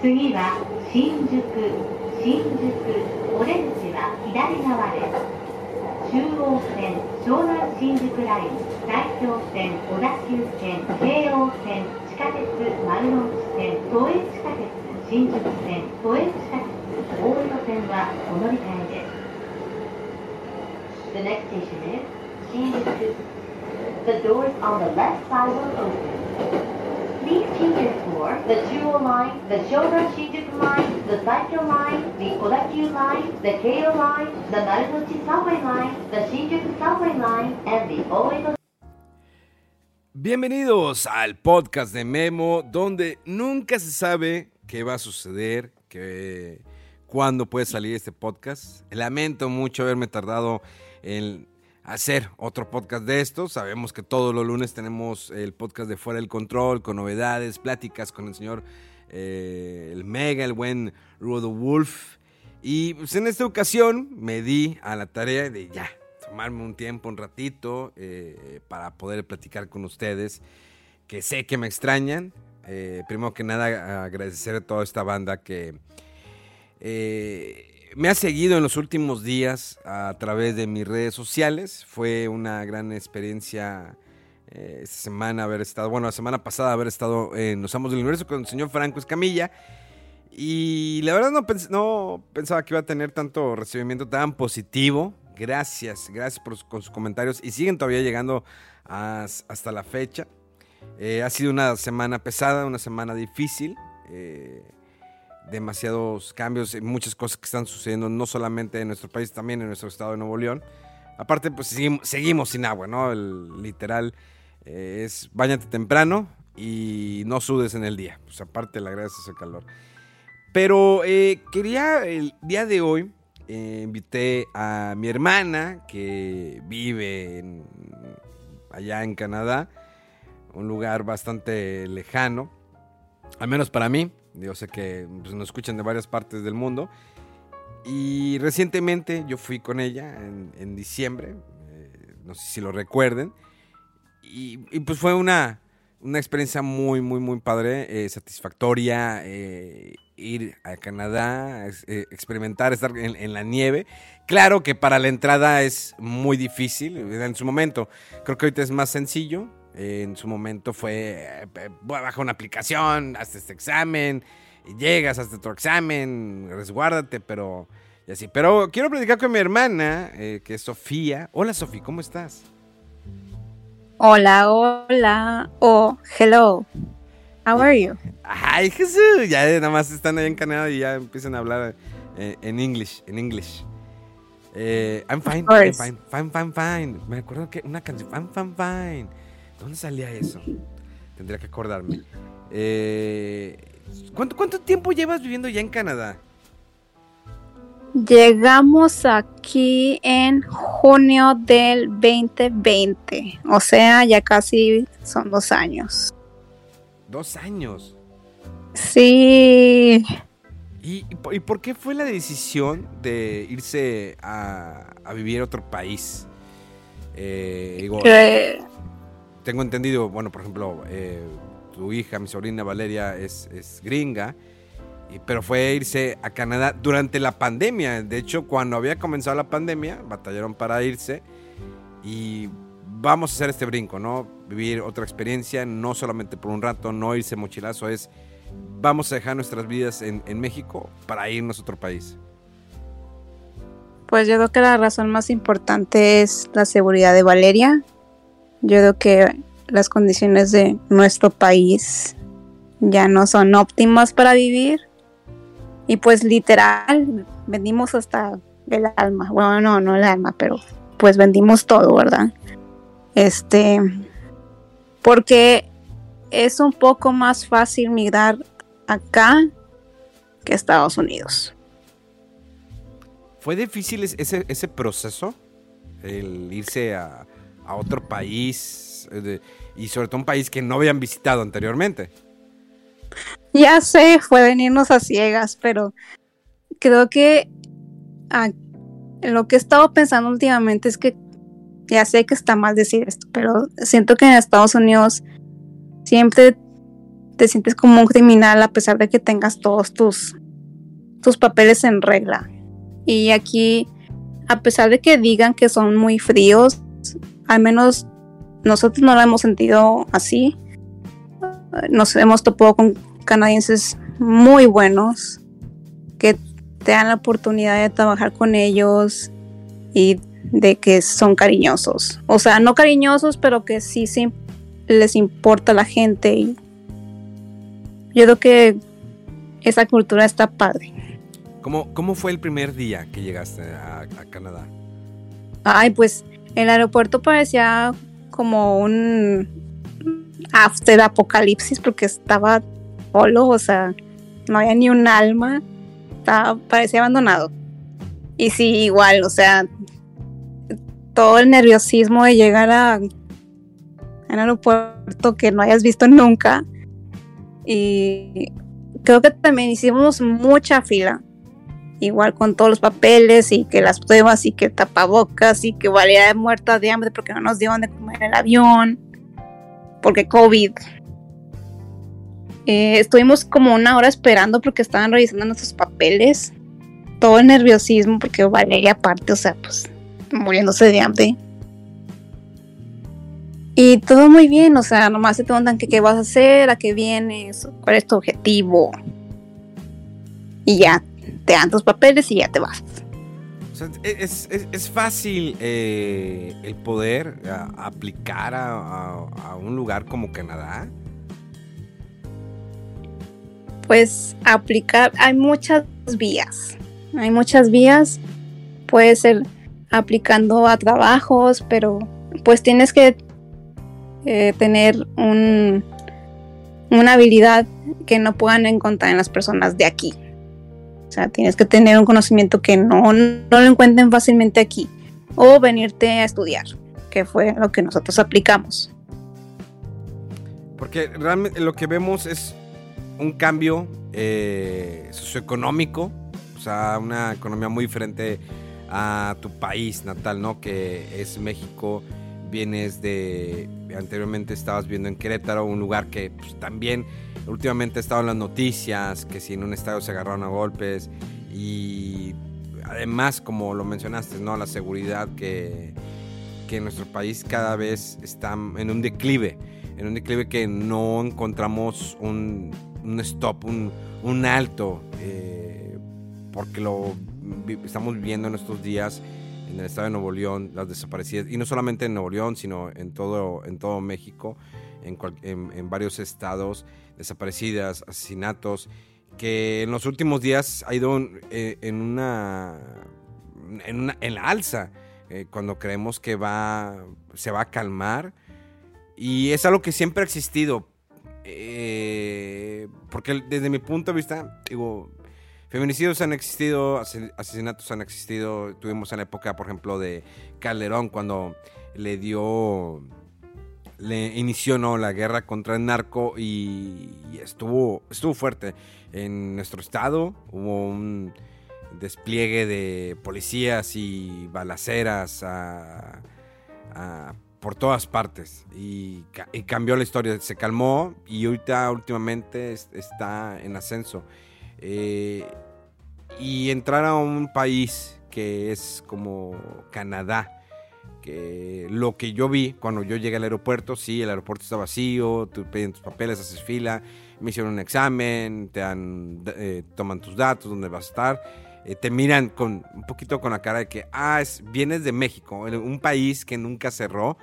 次は新宿新宿オレンジは左側です中央線湘南新宿ライン大京線小田急線京王線地下鉄丸の内線都営地下鉄新宿線都営地下鉄大江戸線はお乗り換えです The next station is 新宿 The doors on the left side will open Change your for the Chuo line, the Shonan Shinjuku line, the Saikyo line, the Odakyu line, the Keio line, the Marunochi subway line, the Shinjuku subway line, and the Oedo Bienvenidos al podcast de Memo, donde nunca se sabe qué va a suceder, que cuándo puede salir este podcast. Lamento mucho haberme tardado en hacer otro podcast de estos. Sabemos que todos los lunes tenemos el podcast de Fuera del Control, con novedades, pláticas con el señor, eh, el mega, el buen Rudo Wolf. Y pues, en esta ocasión me di a la tarea de ya, tomarme un tiempo, un ratito, eh, para poder platicar con ustedes, que sé que me extrañan. Eh, primero que nada, agradecer a toda esta banda que me ha seguido en los últimos días a través de mis redes sociales. Fue una gran experiencia eh, esta semana haber estado, bueno, la semana pasada haber estado en Los Amos del Universo con el señor Franco Escamilla. Y la verdad no, pensaba que iba a tener tanto recibimiento tan positivo. Gracias, gracias por con sus comentarios y siguen todavía llegando hasta la fecha. Eh, ha sido una semana pesada, una semana difícil. Eh, demasiados cambios, y muchas cosas que están sucediendo no solamente en nuestro país, también en nuestro estado de Nuevo León. Aparte, pues seguimos, sin agua, ¿no? El literal eh, es bañate temprano y no sudes en el día. Pues aparte le agradeces el calor. Pero eh, quería el día de hoy, eh, invité a mi hermana que vive allá en Canadá, un lugar bastante lejano, al menos para mí. Yo sé que pues, nos escuchan de varias partes del mundo. Y recientemente yo fui con ella en, diciembre, eh, no sé si lo recuerden, y, pues fue una, una, experiencia muy, muy, muy padre, eh, satisfactoria, eh, ir a Canadá, experimentar, estar en, la nieve. Claro que para la entrada es muy difícil, en su momento, creo que ahorita es más sencillo, en su momento fue, eh, baja una aplicación, haz este examen, llegas, haz otro examen, resguárdate, pero y así. Pero quiero platicar con mi hermana, eh, que es Sofía. Hola Sofía, ¿cómo estás? Hola, hola, oh, hello. How are you? Ay, Jesús, ya nada más están ahí en Canadá y ya empiezan a hablar eh, en English, en English. I'm fine, I'm fine, fine, fine, fine. Me acuerdo que una canción, fine, fine, fine. ¿Dónde salía eso? Tendría que acordarme. Eh, ¿cuánto, ¿Cuánto tiempo llevas viviendo ya en Canadá? Llegamos aquí en junio del 2020, o sea, ya casi son dos años. ¿Dos años? Sí. ¿Y, y por qué fue la decisión de irse a, a vivir a otro país? Eh, tengo entendido, bueno, por ejemplo, eh, tu hija, mi sobrina Valeria, es, gringa, pero fue irse a Canadá durante la pandemia. De hecho, cuando había comenzado la pandemia, batallaron para irse y vamos a hacer este brinco, ¿no? Vivir otra experiencia, no solamente por un rato, no irse mochilazo, es vamos a dejar nuestras vidas en México para irnos a otro país. Pues yo creo que la razón más importante es la seguridad de Valeria, yo creo que las condiciones de nuestro país ya no son óptimas para vivir. Y pues literal, venimos hasta el alma. Bueno, no, no el alma, pero pues vendimos todo, ¿verdad? Este, porque es un poco más fácil migrar acá que Estados Unidos. ¿Fue difícil es- ese, ese proceso? El irse a, a otro país eh, y sobre todo un país que no habían visitado anteriormente. Ya sé, fue venirnos a ciegas, pero creo que lo que he estado pensando últimamente es que ya sé que está mal decir esto, pero siento que en Estados Unidos siempre te sientes como un criminal a pesar de que tengas todos tus, tus papeles en regla. Y aquí, a pesar de que digan que son muy fríos, al menos nosotros no lo hemos sentido así. Nos hemos topado con canadienses muy buenos que te dan la oportunidad de trabajar con ellos y de que son cariñosos. O sea, no cariñosos, pero que sí, sí les importa la gente. Y yo creo que esa cultura está padre. ¿Cómo, ¿Cómo fue el primer día que llegaste a, a Canadá? Ay, pues el aeropuerto parecía como un after apocalipsis porque estaba solo, o sea, no había ni un alma, estaba, parecía abandonado. Y sí, igual, o sea, todo el nerviosismo de llegar a, un aeropuerto que no hayas visto nunca. Y creo que también hicimos mucha fila igual con todos los papeles y que las pruebas y que tapabocas y que valía de muerta de hambre porque no nos dieron de comer en el avión, porque COVID. Eh, estuvimos como una hora esperando porque estaban revisando nuestros papeles. Todo el nerviosismo porque Valeria aparte, o sea, pues muriéndose de hambre. Y todo muy bien, o sea, nomás te preguntan que qué vas a hacer, a qué vienes, cuál es tu objetivo. Y ya, te dan tus papeles y ya te vas. O sea, es, es- es fácil eh, el poder a- aplicar a, a- a un lugar como Canadá. Pues aplicar, hay muchas vías. Hay muchas vías. Puede ser aplicando a trabajos, pero pues tienes que eh, tener un, una habilidad que no puedan encontrar en las personas de aquí. O sea, tienes que tener un conocimiento que no, no lo encuentren fácilmente aquí. O venirte a estudiar, que fue lo que nosotros aplicamos. Porque realmente lo que vemos es un cambio eh, socioeconómico, o sea, una economía muy diferente a tu país natal, ¿no? Que es México. Vienes de. Anteriormente estabas viendo en Querétaro, un lugar que pues, también últimamente ha estado en las noticias, que si en un estadio se agarraron a golpes. Y además, como lo mencionaste, ¿no? La seguridad que, que nuestro país cada vez está en un declive en un declive que no encontramos un, un stop, un, un alto, eh, porque lo estamos viviendo en estos días en el estado de Nuevo León, las desaparecidas, y no solamente en Nuevo León, sino en todo, en todo México, en- en varios estados, desaparecidas, asesinatos, que en los últimos días ha ido en, eh, en una, en, una- en la alza, eh, cuando creemos que va, se va a calmar. Y es algo que siempre ha existido. eh, porque desde mi punto de vista, digo, feminicidios han existido, ase- asesinatos han existido. Tuvimos en la época, por ejemplo, de Calderón, cuando le dio, le inició ¿no? la guerra contra el narco y, estuvo, estuvo fuerte. En nuestro estado hubo un despliegue de policías y balaceras a- por todas partes y, ca- y cambió la historia, se calmó y ahorita últimamente es- está en ascenso. Eh, y entrar a un país que es como Canadá, lo que yo vi cuando yo llegué al aeropuerto, sí, el aeropuerto está vacío, tú piden tus papeles, haces fila, me hicieron un examen, te dan, eh, toman tus datos, dónde vas a estar, eh, te miran con un poquito con la cara de que, ah, es- vienes de México, un país que nunca cerró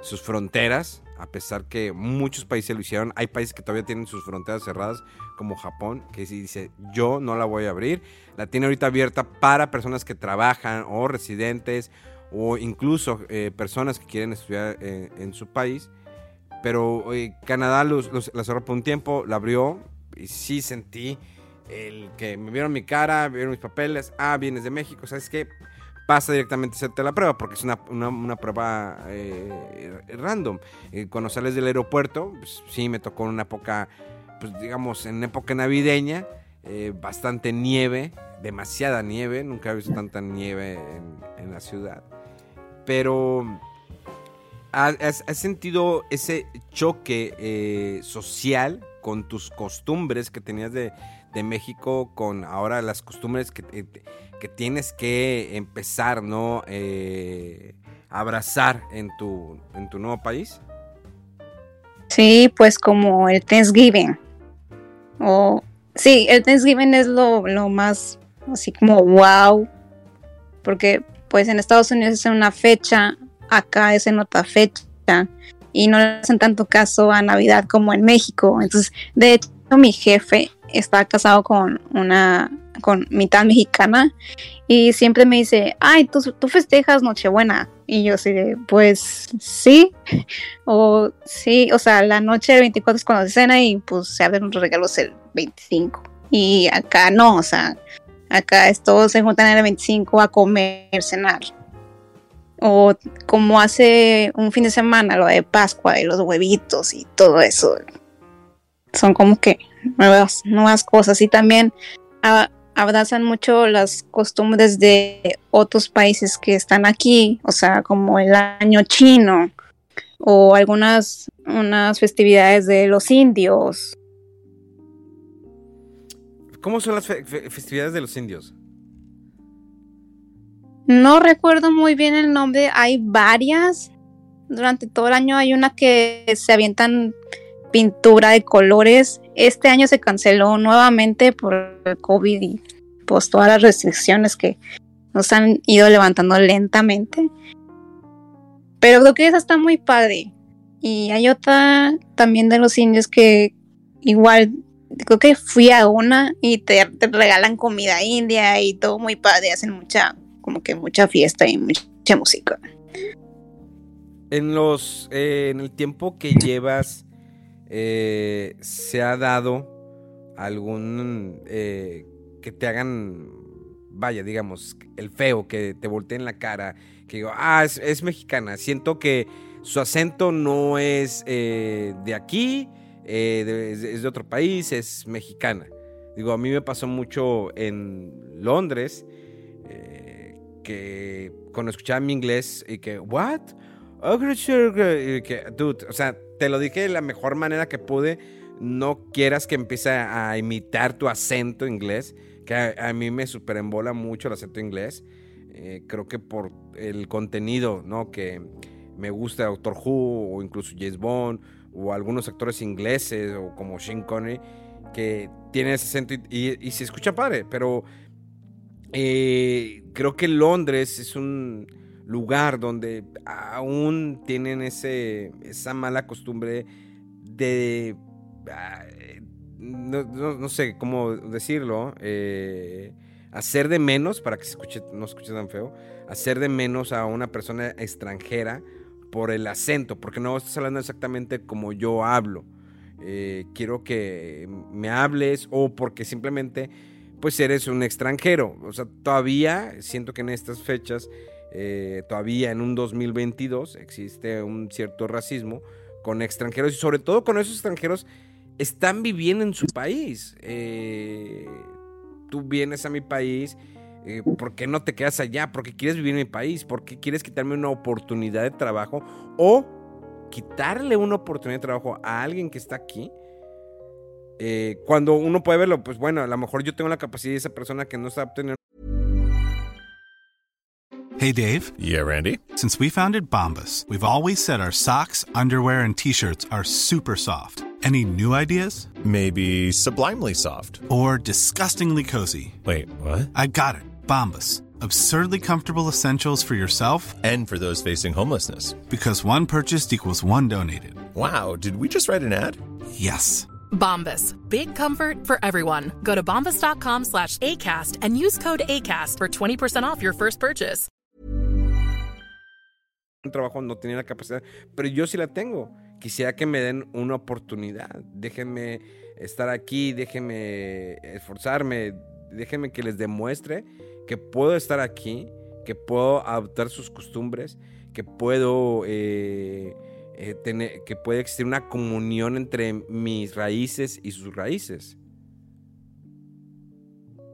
sus fronteras, a pesar que muchos países lo hicieron, hay países que todavía tienen sus fronteras cerradas, como Japón, que sí dice, yo no la voy a abrir, la tiene ahorita abierta para personas que trabajan o residentes o incluso eh, personas que quieren estudiar eh, en su país. Pero Canadá los, los- la cerró por un tiempo, la abrió y sí sentí el que me vieron mi cara, vieron mis papeles, ah, vienes de México, ¿sabes qué? Pasa directamente a hacerte la prueba porque es una, una- una prueba eh, random. Cuando sales del aeropuerto, pues, sí me tocó una época, pues digamos, en época navideña, bastante nieve, demasiada nieve, nunca he visto tanta nieve en, en la ciudad. Pero ¿has, sentido ese choque eh, social con tus costumbres que tenías de, de México con ahora las costumbres que, eh, que tienes que empezar, ¿no? Eh, abrazar en tu, en tu nuevo país? Sí, pues como el Thanksgiving. O sí, el Thanksgiving es lo, lo más así como wow. Porque pues en Estados Unidos es en una fecha, acá es en otra fecha. Y no le hacen tanto caso a Navidad como en México. Entonces, de hecho, mi jefe está casado con una con mitad mexicana y siempre me dice, ay, tú, festejas Nochebuena. Y yo así de, pues sí, o sí, o sea, la noche del 24 es cuando se cena y pues se abren los regalos el 25. Y acá no, o sea, acá todos se juntan el 25 a comer, cenar. O como hace un fin de semana, lo de Pascua y los huevitos y todo eso. Son como que nuevas, nuevas cosas. Y también abrazan mucho las costumbres de otros países que están aquí, o sea, como el año chino o algunas unas festividades de los indios. ¿Cómo son las fe- fe- festividades de los indios? No recuerdo muy bien el nombre, hay varias. Durante todo el año hay una que se avientan pintura de colores. Este año se canceló nuevamente por el COVID y pues todas las restricciones que nos han ido levantando lentamente. Pero creo que esa está muy padre. Y hay otra también de los indios que igual creo que fui a una y te, te regalan comida india y todo muy padre, hacen mucha como que mucha fiesta y mucha música. En los eh, en el tiempo que llevas, eh, ¿se ha dado algún eh, que te hagan, vaya, digamos, el feo, que te volteen la cara, que digo, ah, es, mexicana, siento que su acento no es de aquí, eh, es, de otro país, es mexicana. Digo, a mí me pasó mucho en Londres, eh, que cuando escuchaba mi inglés y que, ¿what? Oh, great, sure, great", y que, dude, o sea, te lo dije de la mejor manera que pude. No quieras que empiece a imitar tu acento inglés, que a, a mí me superembola mucho el acento inglés. Eh, creo que por el contenido, ¿no? Que me gusta Doctor Who o incluso James Bond o algunos actores ingleses o como Sean Connery que tienen ese acento y, y- se escucha padre, pero eh, creo que Londres es un lugar donde aún tienen ese, esa mala costumbre de... ah, no, no- no sé cómo decirlo. eh, hacer de menos, para que se escuche, no se escuche tan feo, hacer de menos a una persona extranjera por el acento, porque no estás hablando exactamente como yo hablo. Eh, quiero que me hables o porque simplemente pues eres un extranjero. O sea, todavía siento que en estas fechas, eh, todavía en un 2022 existe un cierto racismo con extranjeros y sobre todo con esos extranjeros están viviendo en su país. Eh, tú vienes a mi país, eh, ¿por qué no te quedas allá? ¿Por qué quieres vivir en mi país? ¿Por qué quieres quitarme una oportunidad de trabajo? O quitarle una oportunidad de trabajo a alguien que está aquí. eh, cuando uno puede verlo, pues bueno, a lo mejor yo tengo la capacidad de esa persona que no está obteniendo Hey Dave, Yeah, Randy. since we founded Bombus, we've always said our socks, underwear, and t shirts are super soft. Any new ideas? Maybe sublimely soft. Or disgustingly cozy? Wait, what? I got it. Bombus. Absurdly comfortable essentials for yourself And for those facing homelessness. because one purchased equals one donated. Wow, did we just write an ad? Yes. Bombas. Big comfort for everyone. Go to bombas.com slash ACAST and use code ACAST for 20% off your first purchase. un trabajo no tenía la capacidad, pero yo sí la tengo. Quisiera que me den una oportunidad. Déjenme estar aquí, déjenme esforzarme, déjenme que les demuestre que puedo estar aquí, que puedo adoptar sus costumbres, que puedo eh, eh, tener, que puede existir una comunión entre mis raíces y sus raíces.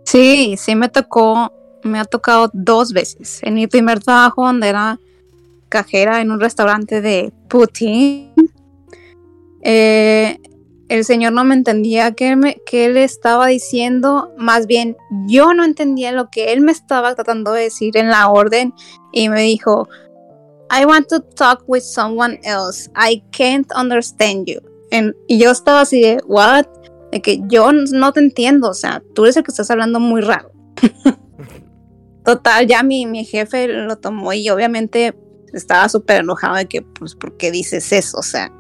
Sí, sí me tocó, me ha tocado dos veces. En mi primer trabajo, donde era cajera en un restaurante de Putin, eh, el señor no me entendía qué, me, él estaba diciendo, más bien yo no entendía lo que él me estaba tratando de decir en la orden y me dijo, I want to talk with someone else, I can't understand you. En- y yo estaba así de, what? De que yo no te entiendo, o sea, tú eres el que estás hablando muy raro. Total, ya mi, mi jefe lo tomó y obviamente estaba súper enojado de que, pues, ¿por qué dices eso? O sea,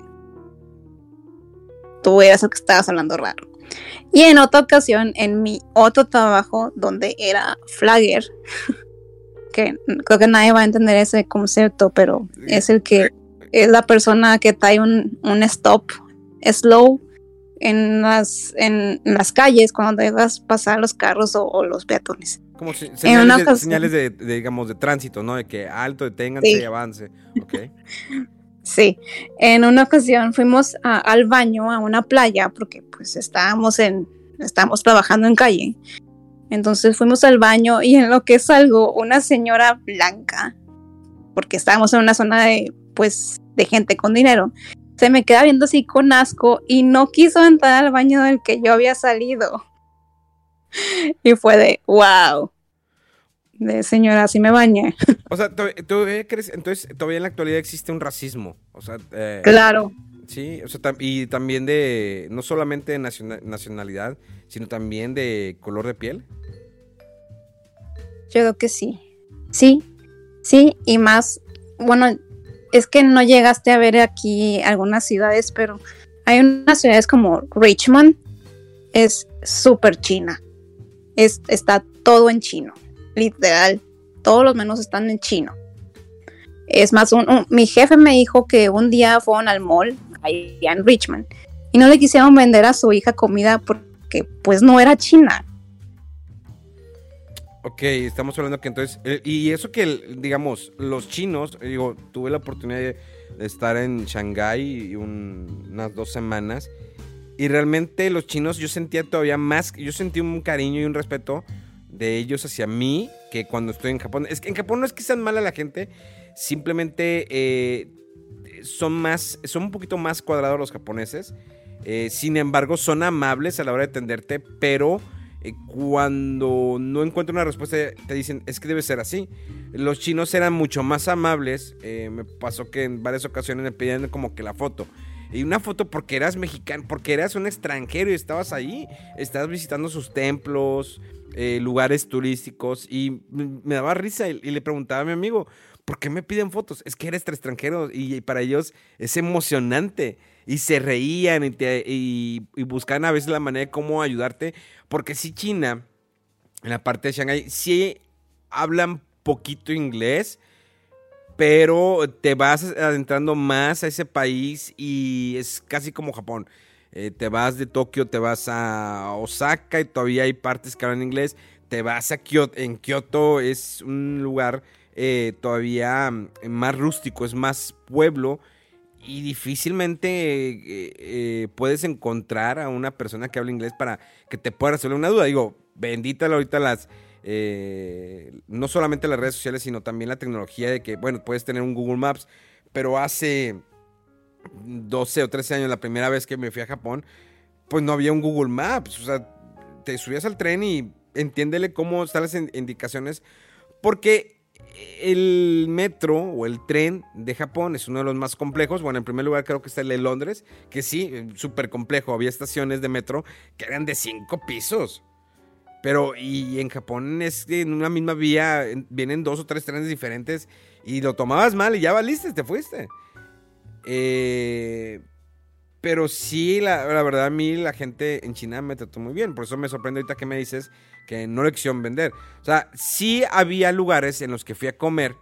tú eras el que estabas hablando raro. Y en otra ocasión, en mi otro trabajo, donde era flagger, que creo que nadie va a entender ese concepto, pero es el que es la persona que trae un, un stop slow en las, en las calles cuando dejas pasar los carros o, o los peatones. Como si- señales, de, señales de, de, digamos, de tránsito, ¿no? De que alto, deténganse Sí. y avance. Ok. Sí, en una ocasión fuimos al baño a una playa porque pues estábamos en, estábamos trabajando en calle. Entonces fuimos al baño y en lo que salgo una señora blanca, porque estábamos en una zona de pues de gente con dinero, se me queda viendo así con asco y no quiso entrar al baño del que yo había salido. Y fue de wow. De señora, así me bañé. O sea, ¿todavía- crees- entonces todavía en la actualidad existe un racismo. O sea, eh, Claro. Sí, o sea, y también de, no solamente de naciona- nacionalidad, sino también de color de piel. Yo creo que sí. Sí, sí, y más, bueno, es que no llegaste a ver aquí algunas ciudades, pero hay unas ciudades como Richmond, es súper china. Es, está todo en chino, literal. Todos los menús están en chino. Es más, un- mi jefe me dijo que un día fueron al mall, allá en Richmond, y no le quisieron vender a su hija comida porque pues no era china. Ok, estamos hablando que entonces, eh, y eso que, digamos, los chinos, eh, digo, tuve la oportunidad de, estar en Shanghái un- unas dos semanas, y realmente los chinos yo sentía todavía más, yo sentí un cariño y un respeto de ellos hacia mí que cuando estoy en Japón. Es que en Japón no es que sean mala la gente, simplemente eh, son más, son un poquito más cuadrados los japoneses. Eh, sin embargo, son amables a la hora de atenderte, pero eh, cuando no encuentran una respuesta te dicen, es que debe ser así. Los chinos eran mucho más amables. me pasó que en varias ocasiones me pedían como que la foto. Y una foto porque eras mexicano, porque eras un extranjero y estabas ahí. Estabas visitando sus templos, eh, lugares turísticos. Y me daba risa y, le preguntaba a mi amigo, ¿por qué me piden fotos? Es que eres extranjero y, para ellos es emocionante. Y se reían y, te- buscaban a veces la manera de cómo ayudarte. Porque si China, en la parte de Shanghái, sí hablan poquito inglés, pero te vas adentrando más a ese país y es casi como Japón. Eh, te vas de Tokio, te vas a Osaka y todavía hay partes que hablan inglés. Te vas a Kioto. En Kioto es un lugar eh, todavía mm, más rústico, es más pueblo y difícilmente eh, puedes encontrar a una persona que hable inglés para que te pueda resolver una duda. Digo, bendita ahorita las, no solamente las redes sociales, sino también la tecnología de que, bueno, puedes tener un Google Maps, pero hace 12 o 13 años, la primera vez que me fui a Japón, pues no había un Google Maps. O sea, te subías al tren y entiéndele cómo están las in- indicaciones, porque el metro o el tren de Japón es uno de los más complejos. Bueno, en primer lugar creo que está el de Londres, que sí, súper complejo. Había estaciones de metro que eran de cinco pisos. Pero, y en Japón es en una misma vía en- vienen dos o tres trenes diferentes y lo tomabas mal y ya valiste, te fuiste. Eh, pero sí, la, la verdad, a mí la gente en China me trató muy bien. Por eso me sorprende ahorita que me dices que no le quisieron vender. O sea, sí había lugares en los que fui a comer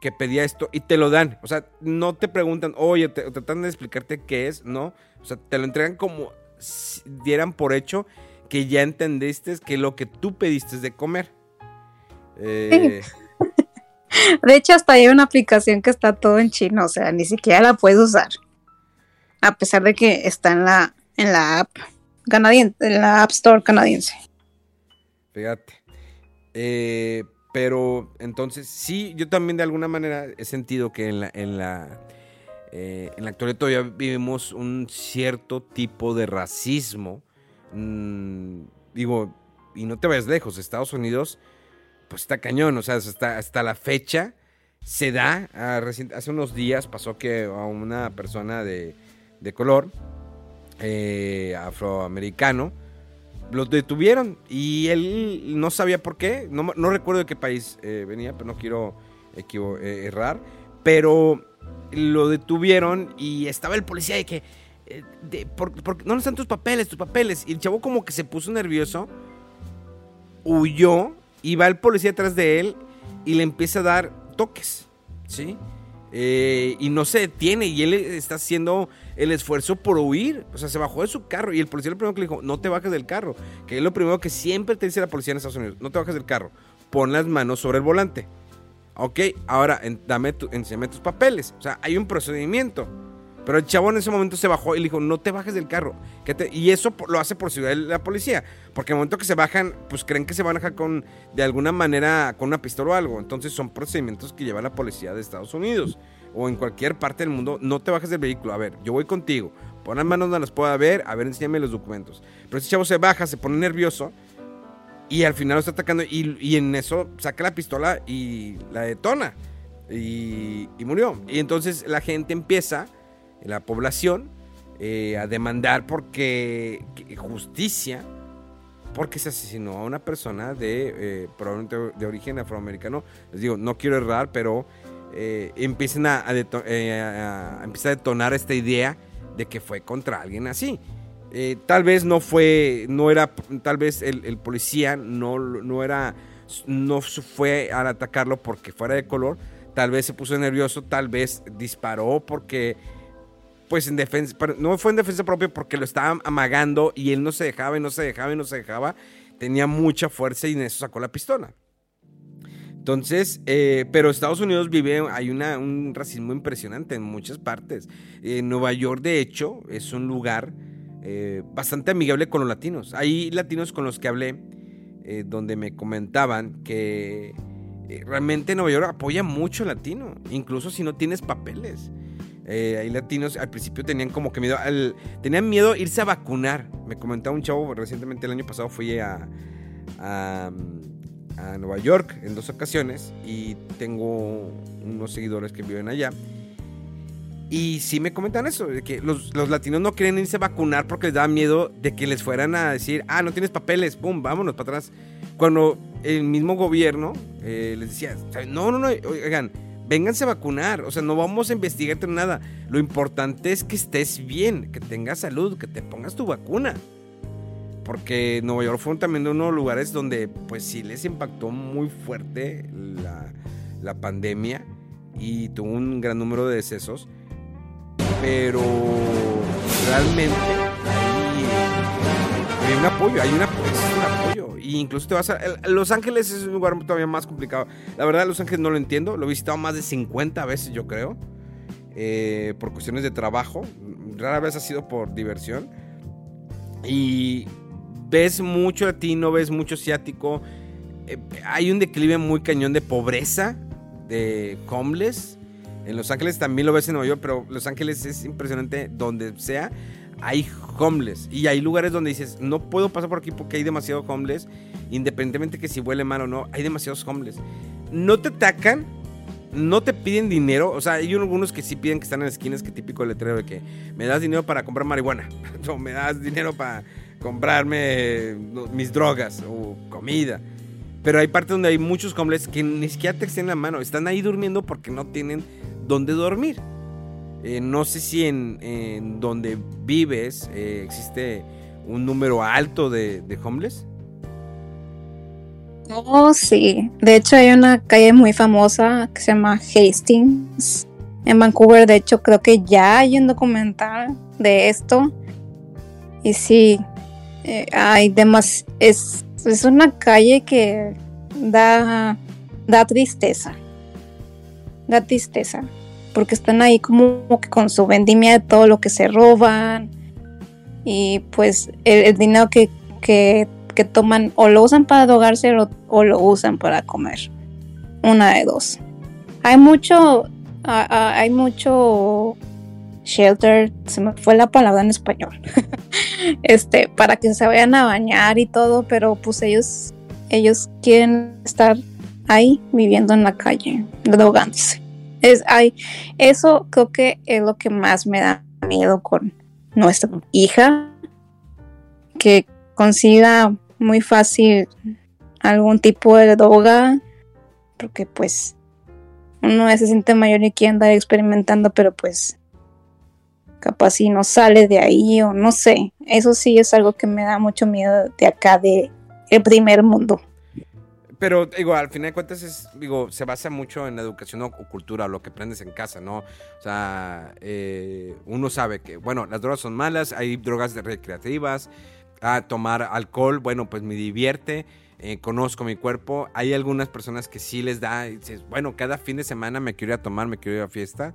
que pedía esto y te lo dan. O sea, no te preguntan, oye, te, tratan de explicarte qué es, no. O sea, te lo entregan como si dieran por hecho que ya entendiste que lo que tú pediste es de comer. Eh, De hecho, hasta hay una aplicación que está todo en chino, o sea, ni siquiera la puedes usar. A pesar de que está en la, en la app canadiense, en la App Store canadiense. Fíjate. Eh, pero entonces, sí, yo también de alguna manera he sentido que en la, en la, eh, en la actualidad todavía vivimos un cierto tipo de racismo. Mm, digo, y no te vayas lejos, Estados Unidos pues está cañón, o sea, hasta, hasta la fecha se da, ah, hace unos días pasó que a una persona de, color, eh, afroamericano, lo detuvieron y él no sabía por qué, no, recuerdo de qué país eh, venía, pero no quiero eh, errar, pero lo detuvieron y estaba el policía de que, ¿dónde están tus papeles, tus papeles? Y el chavo como que se puso nervioso, huyó y va el policía detrás de él y le empieza a dar toques, ¿sí? Eh, y no se detiene y él está haciendo el esfuerzo por huir. O sea, se bajó de su carro y el policía lo primero que le dijo, no te bajes del carro. Que es lo primero que siempre te dice la policía en Estados Unidos, no te bajes del carro, pon las manos sobre el volante. Ok, ahora dame tu, enséñame tus papeles. O sea, hay un procedimiento. Pero el chavo en ese momento se bajó y le dijo, no te bajes del carro. Y eso lo hace por ciudad la policía. Porque el momento que se bajan, pues creen que se van a con, de alguna manera, con una pistola o algo. Entonces son procedimientos que lleva la policía de Estados Unidos. O en cualquier parte del mundo, no te bajes del vehículo. A ver, yo voy contigo. Pon las manos donde las pueda ver. A ver, enséñame los documentos. Pero ese chavo se baja, se pone nervioso. Y al final lo está atacando. Y, y en eso saca la pistola y la detona. Y, y murió. Y entonces la gente empieza la población eh, a demandar porque justicia porque se asesinó a una persona de eh, probablemente de origen afroamericano. Les digo, no quiero errar, pero eh, empiezan a, a, a, detonar esta idea de que fue contra alguien así. tal vez no fue, no era, tal vez el, el, policía no, no era, no fue al atacarlo porque fuera de color. Tal vez se puso nervioso, tal vez disparó porque pues en defensa, no fue en defensa propia porque lo estaba amagando y él no se dejaba y no se dejaba y no se dejaba. Tenía mucha fuerza y en eso sacó la pistola. Entonces, eh, pero Estados Unidos vive, hay una, un racismo impresionante en muchas partes. Nueva York, de hecho, es un lugar eh, bastante amigable con los latinos. Hay latinos con los que hablé, eh, donde me comentaban que realmente Nueva York apoya mucho al latino, incluso si no tienes papeles. Eh, latinos al principio tenían como que miedo, tenían miedo irse a vacunar. Me comentaba un chavo recientemente el año pasado fui a, a, Nueva York en dos ocasiones y tengo unos seguidores que viven allá. Y sí me comentan eso, de que los, latinos no quieren irse a vacunar porque les da miedo de que les fueran a decir, ah, no tienes papeles, pum, vámonos para atrás. Cuando el mismo gobierno eh, les decía, no, no, no, oigan, vénganse a vacunar. O sea, no vamos a investigarte nada. Lo importante es que estés bien, que tengas salud, que te pongas tu vacuna. Porque Nueva York fue también uno de los lugares donde, pues sí, les impactó muy fuerte la, la pandemia y tuvo un gran número de decesos. Pero realmente hay, un apoyo, hay un apoyo. Incluso te vas a. Los Ángeles es un lugar todavía más complicado. La verdad, Los Ángeles no lo entiendo. Lo he visitado más de 50 veces, yo creo. Eh, por cuestiones de trabajo. Rara vez ha sido por diversión. Y ves mucho latino, ves mucho asiático. Eh, hay un declive muy cañón de pobreza, de homeless. En Los Ángeles también lo ves en Nueva York, pero Los Ángeles es impresionante donde sea hay homeless. Y hay lugares donde dices, no puedo pasar por aquí porque hay demasiado homeless. Independientemente que si huele mal o no, hay demasiados homeless. No te atacan, no te piden dinero. O sea, hay algunos que sí piden que están en esquinas, que típico el letrero de que me das dinero para comprar marihuana. o me das dinero para comprarme mis drogas o comida. Pero hay partes donde hay muchos homeless que ni siquiera te extienden la mano. Están ahí durmiendo porque no tienen dónde dormir. Eh, no sé si en, donde vives eh, existe un número alto de, homeless. Oh, sí. De hecho, hay una calle muy famosa que se llama Hastings en Vancouver. De hecho, creo que ya hay un documental de esto. Y sí, eh, hay demás. Es, es una calle que da, da tristeza. Da tristeza. Porque están ahí como que con su vendimia de todo lo que se roban. Y pues el, dinero que, que toman o lo usan para drogarse o, lo usan para comer. Una de dos. Hay mucho, hay mucho shelter, se me fue la palabra en español. este, para que se vayan a bañar y todo, pero pues ellos, ellos quieren estar ahí viviendo en la calle, drogándose. Es, hay, eso creo que es lo que más me da miedo con nuestra hija, que consiga muy fácil algún tipo de droga, porque pues uno se siente mayor y quiere andar experimentando, pero pues capaz si no sale de ahí o no sé. Eso sí es algo que me da mucho miedo de acá, de el primer mundo. Pero digo, al final de cuentas es, digo, se basa mucho en la educación o cultura, lo que aprendes en casa, ¿no? O sea, eh, uno sabe que, bueno, las drogas son malas, hay drogas recreativas, a tomar alcohol, bueno, pues me divierte, eh, conozco mi cuerpo. Hay algunas personas que sí les da, dices, bueno, cada fin de semana me quiero ir a tomar, me quiero ir a fiesta.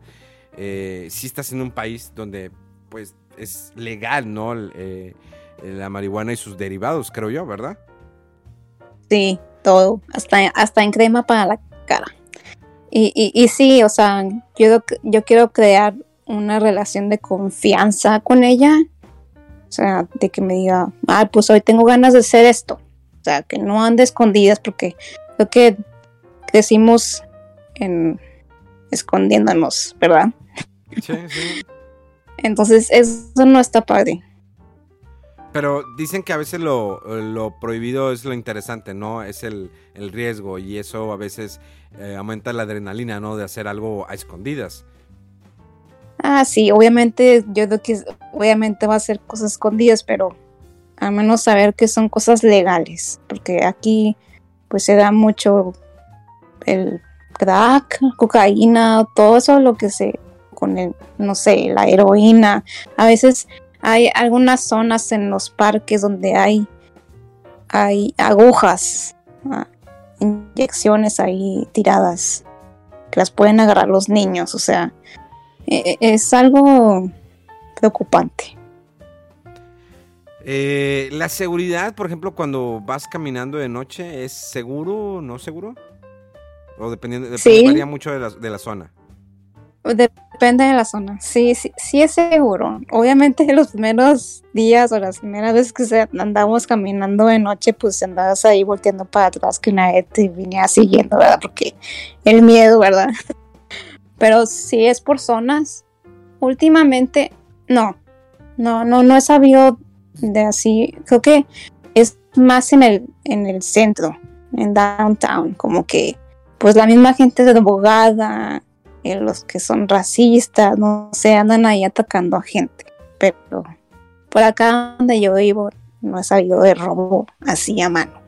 Eh, si estás en un país donde pues es legal, ¿no? Eh, la marihuana y sus derivados, creo yo, ¿verdad? Sí, todo, hasta, hasta en crema para la cara. Y, y, y sí, o sea, yo, yo quiero crear una relación de confianza con ella o sea, de que me diga, ah, pues hoy tengo ganas de hacer esto. O sea, que no ande escondidas porque creo que crecimos en escondiéndonos, ¿verdad? Sí, sí. Entonces, eso no está padre. Pero dicen que a veces lo, lo prohibido es lo interesante, ¿no? Es el, el riesgo y eso a veces eh, aumenta la adrenalina, ¿no? De hacer algo a escondidas. Ah, sí, obviamente yo creo que obviamente va a ser cosas escondidas, pero al menos saber que son cosas legales, porque aquí pues se da mucho el crack, cocaína, todo eso lo que se con el, no sé, la heroína. A veces hay algunas zonas en los parques donde hay hay agujas, ah, inyecciones ahí tiradas que las pueden agarrar los niños, o sea, e, e, es algo preocupante. Eh, la seguridad, por ejemplo, cuando vas caminando de noche, ¿es seguro o no seguro? O dependiendo, dependería mucho de la, de la, zona. Depende de la zona. Sí, sí, sí es seguro. Obviamente los primeros días o las primeras veces que andamos caminando de noche, pues andabas ahí volteando para atrás que una vez te venía siguiendo, ¿verdad? Porque el miedo, ¿verdad? Pero si es por zonas, últimamente no, no, no, no he sabido de así. Creo que es más en el, en el centro, en downtown, como que pues la misma gente de abogada, eh, los que son racistas, no sé, andan ahí atacando a gente. Pero por acá donde yo vivo no he sabido de robo así a mano.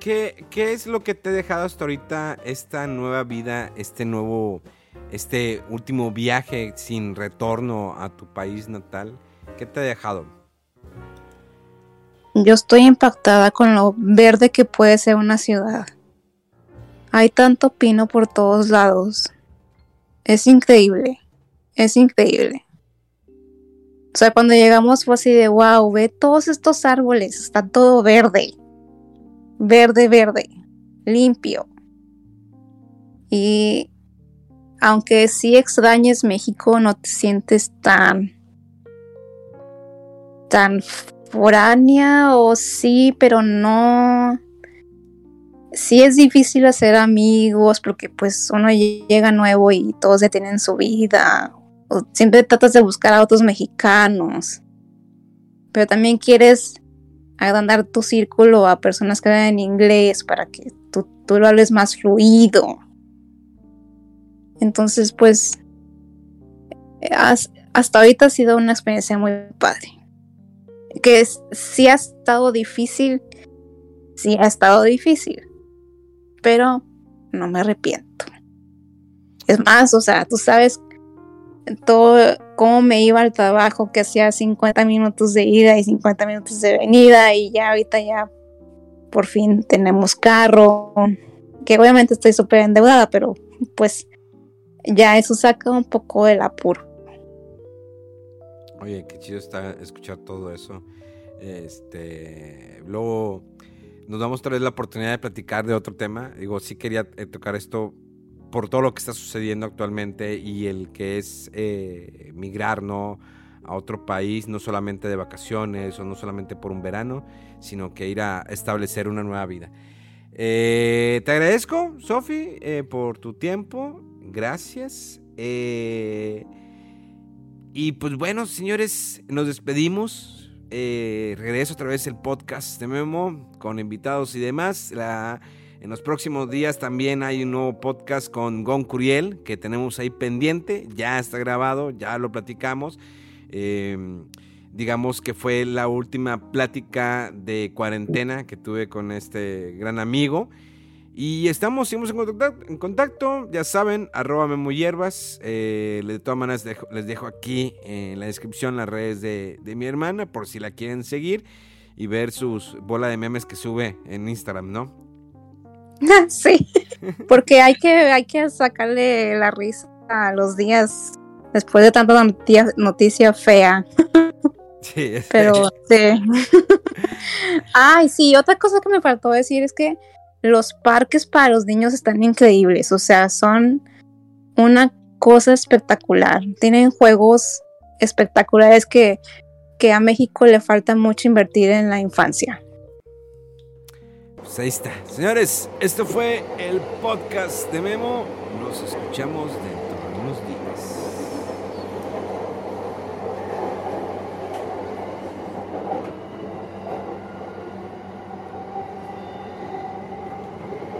¿Qué, es lo que te ha dejado hasta ahorita esta nueva vida, este nuevo, este último viaje sin retorno a tu país natal? ¿Qué te ha dejado? Yo estoy impactada con lo verde que puede ser una ciudad. Hay tanto pino por todos lados. Es increíble. Es increíble. O sea, cuando llegamos fue así de wow, ve todos estos árboles, está todo verde verde, verde, limpio. Y aunque sí extrañes México, no te sientes tan tan foránea o sí, pero no. Sí es difícil hacer amigos porque pues uno llega nuevo y todos ya tienen su vida. O siempre tratas de buscar a otros mexicanos. Pero también quieres agrandar tu círculo a personas que hablan inglés para que tú, tú lo hables más fluido. Entonces, pues, hasta ahorita ha sido una experiencia muy padre. Que sí ha estado difícil sí ha estado difícil, pero no me arrepiento. Es más, o sea, tú sabes todo cómo me iba al trabajo, que hacía 50 minutos de ida y 50 minutos de venida y ya ahorita ya por fin tenemos carro, que obviamente estoy súper endeudada, pero pues ya eso saca un poco el apuro. Oye, qué chido está escuchar todo eso. Este, luego nos damos otra vez la oportunidad de platicar de otro tema. Digo, sí quería eh, tocar esto por todo lo que está sucediendo actualmente y el que es eh, migrar, ¿no? a otro país, no solamente de vacaciones o no solamente por un verano, sino que ir a establecer una nueva vida. Eh, te agradezco, Sofi, por tu tiempo. Gracias. y pues bueno, señores, nos despedimos. Eh, regreso otra vez el podcast de Memo con invitados y demás. en los próximos días también hay un nuevo podcast con Gon Curiel que tenemos ahí pendiente. Ya está grabado, ya lo platicamos. Em, digamos que fue la última plática de cuarentena que tuve con este gran amigo. Y estamos, seguimos en contacto, ya saben, arroba Memo Hierbas. Eh, de todas maneras les dejo aquí en la descripción las redes de, mi hermana por si la quieren seguir y ver sus bola de memes que sube en Instagram, ¿no? Sí, porque hay que, hay que sacarle la risa a los días después de tanta noticia, noticia fea. Sí, pero sí. Ay, sí, otra cosa que me faltó decir es que los parques para los niños están increíbles, o sea, son una cosa espectacular. Tienen juegos espectaculares que, que a México le falta mucho invertir en la infancia. Pues ahí está. Señores, esto fue el podcast de Memo. Nos escuchamos de